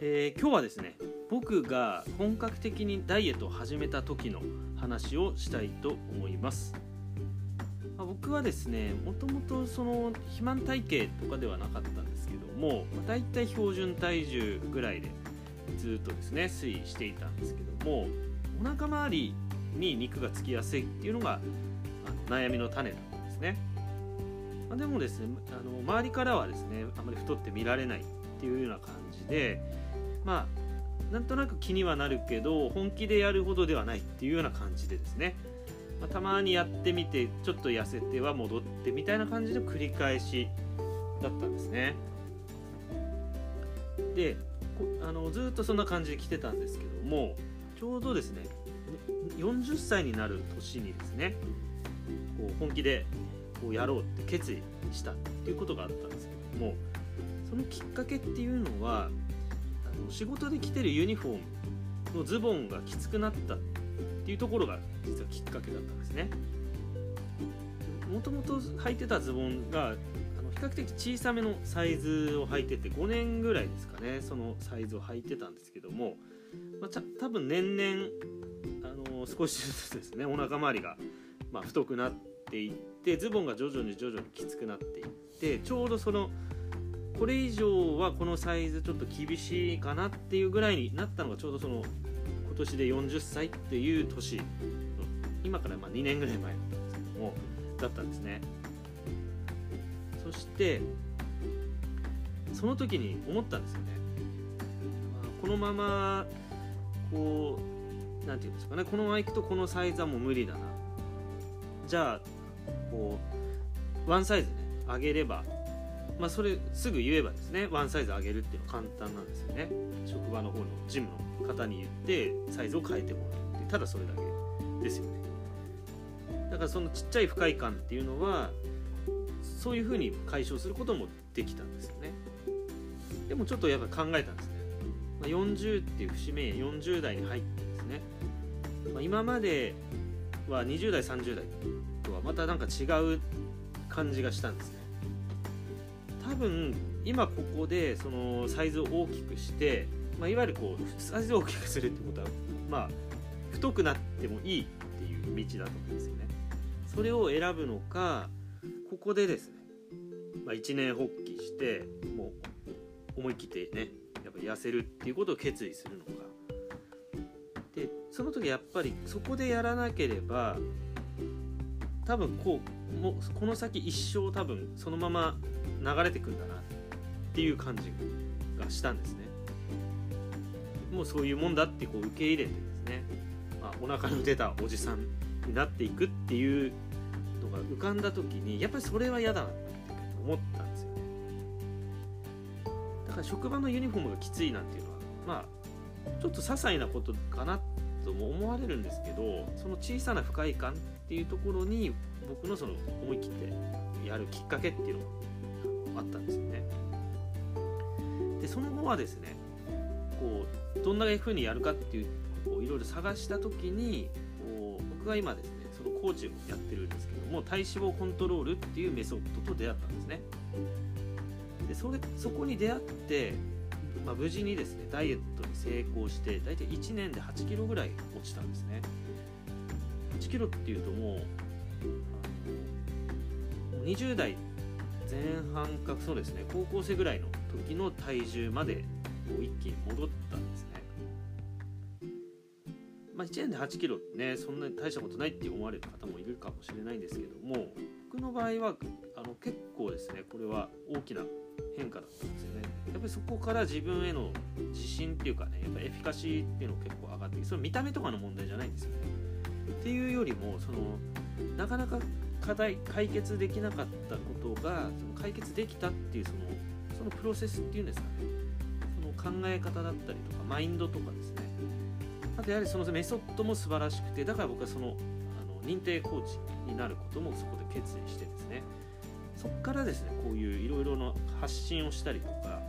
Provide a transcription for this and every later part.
えー今日はですね僕が本格的にダイエットを始めた時の話をしたいと思います、まあ僕はですねもともとその肥満体型とかではなかったんですけども、まあ、大体標準体重ぐらいでずっとですね推移していたんですけどもお腹周りに肉がつきやすいっていうのがあの悩みの種だったんですね、まあ、でもですねあの周りからはですねあまり太って見られないっていうような感じでまあなんとなく気にはなるけど本気でやるほどではないっていうような感じでですね、まあたまにやってみてちょっと痩せては戻ってみたいな感じの繰り返しだったんですね。であのずっとそんな感じで来てたんですけどもちょうどですね40歳になる年にですねこう本気でこうやろうって決意したっていうことがあったんですけどもそのきっかけっていうのは仕事で着てるユニフォームのズボンがきつくなったっていうところが実はきっかけだったんですね。もともと履いてたズボンが比較的小さめのサイズを履いてて5年ぐらいですかねそのサイズを履いてたんですけども、まあ、多分年々あの少しずつですねお腹周りが、まあ、太くなっていってズボンが徐々に徐々にきつくなっていってちょうどそのこれ以上はこのサイズちょっと厳しいかなっていうぐらいになったのがちょうどその今年で40歳っていう年今からまあ2年ぐらい前だったんですけどもだったんですね。そしてその時に思ったんですよね。このままこうなんていうんですかね。このままいくとこのサイズはもう無理だな。じゃあこうワンサイズね上げればまあそれすぐ言えばですねワンサイズ上げるっていうのは簡単なんですよね。職場の方のジムの方に言ってサイズを変えてもらうってただそれだけですよね。だからそのちっちゃい不快感っていうのはそういうふうに解消することもできたんですよね。でもちょっとやっぱ考えたんですね、まあ、40っていう節目40代に入ってですね、まあ、今までは20代30代とはまたなんか違う感じがしたんですね。多分今ここでそのサイズを大きくして、まあ、いわゆるこうサイズを大きくするってことはまあ太くなってもいいっていう道だと思うんですよね。それを選ぶのかここでですね、まあ、一年発起してもう思い切ってねやっぱ痩せるっていうことを決意するのか。でその時やっぱりそこでやらなければ多分こうもうこの先一生多分そのまま流れてくんだなっていう感じがしたんですね。もうそういうもんだってこう受け入れてですね、まあ、お腹の出たおじさんになっていくっていうのが浮かんだ時にやっぱりそれは嫌だなって思ったんですよね。だから職場のユニフォームがきついなんていうのはまあちょっと些細なことかなとも思われるんですけどその小さな不快感っっていうところに僕のその思い切ってやるきっかけっていうのがあったんですよね。でその後はですねこうどんな風にやるかっていうこういろいろ探した時にこう僕が今ですねそのコーチをやってるんですけども体脂肪コントロールっていうメソッドと出会ったんですね。でそれそこに出会って、まあ、無事にですねダイエットに成功して大体1年で8キロぐらい落ちたんですね。8キロっていうともう20代前半かそうですね高校生ぐらいの時の体重までこう一気に戻ったんですね。まあ1年で8キロねそんなに大したことないって思われる方もいるかもしれないんですけども僕の場合はあの結構ですねこれは大きな変化だったんですよね。やっぱりそこから自分への自信っていうかねやっぱエフィカシーっていうの結構上がってきてそれ見た目とかの問題じゃないんですよね。っていうよりもそのなかなか課題解決できなかったことがその解決できたっていうそのそのプロセスっていうんですかね。その考え方だったりとかマインドとかですね。あとやはりそのメソッドも素晴らしくてだから僕はそのあの認定コーチになることもそこで決意してですね。そこからですねこういういろいろな発信をしたりとか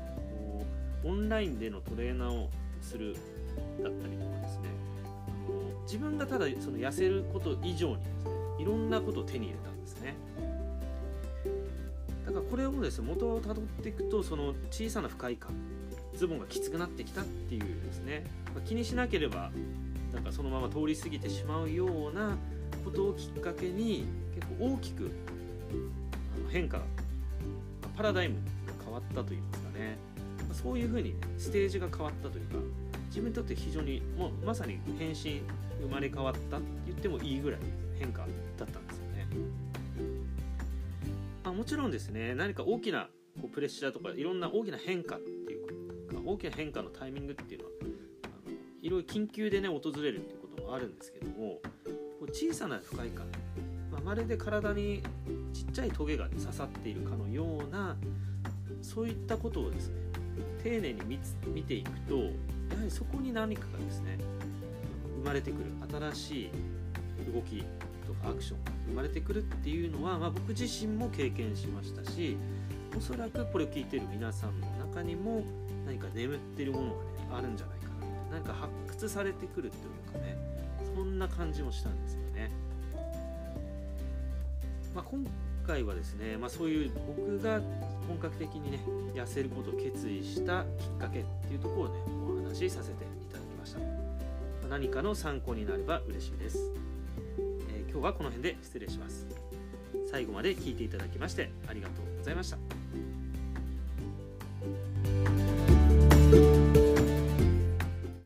オンラインでのトレーナーをするだったりとかですね。自分がただその痩せること以上にですねいろんなことを手に入れたんですね。だからこれをですね元をたどっていくとその小さな不快感ズボンがきつくなってきたっていうですね、ま、気にしなければなんかそのまま通り過ぎてしまうようなことをきっかけに結構大きく変化パラダイムが変わったといいますかね。そういうふうに、ね、ステージが変わったというか自分にとって非常にもうまさに変身生まれ変わったって言ってもいいぐらい変化だったんですよね。あもちろんですね何か大きなこうプレッシャーとかいろんな大きな変化っていうか大きな変化のタイミングっていうのはあのいろいろ緊急でね訪れるっていうこともあるんですけどもこう小さな不快感、まあ、まるで体にちっちゃいトゲが、刺さっているかのようなそういったことをですね丁寧に見ていくとやはりそこに何かがですね生まれてくる新しい動きとかアクションが生まれてくるっていうのは、まあ、僕自身も経験しましたしおそらくこれを聞いてる皆さんの中にも何か眠ってるものがねあるんじゃないかなって何か発掘されてくるというかねそんな感じもしたんですよね。まあ、今回はですね、まあ、そういう僕が本格的にね痩せることを決意したきっかけっていうところをね話しさせていただきました。何かの参考になれば嬉しいです、えー、今日はこの辺で失礼します。最後まで聞いていただきましてありがとうございました。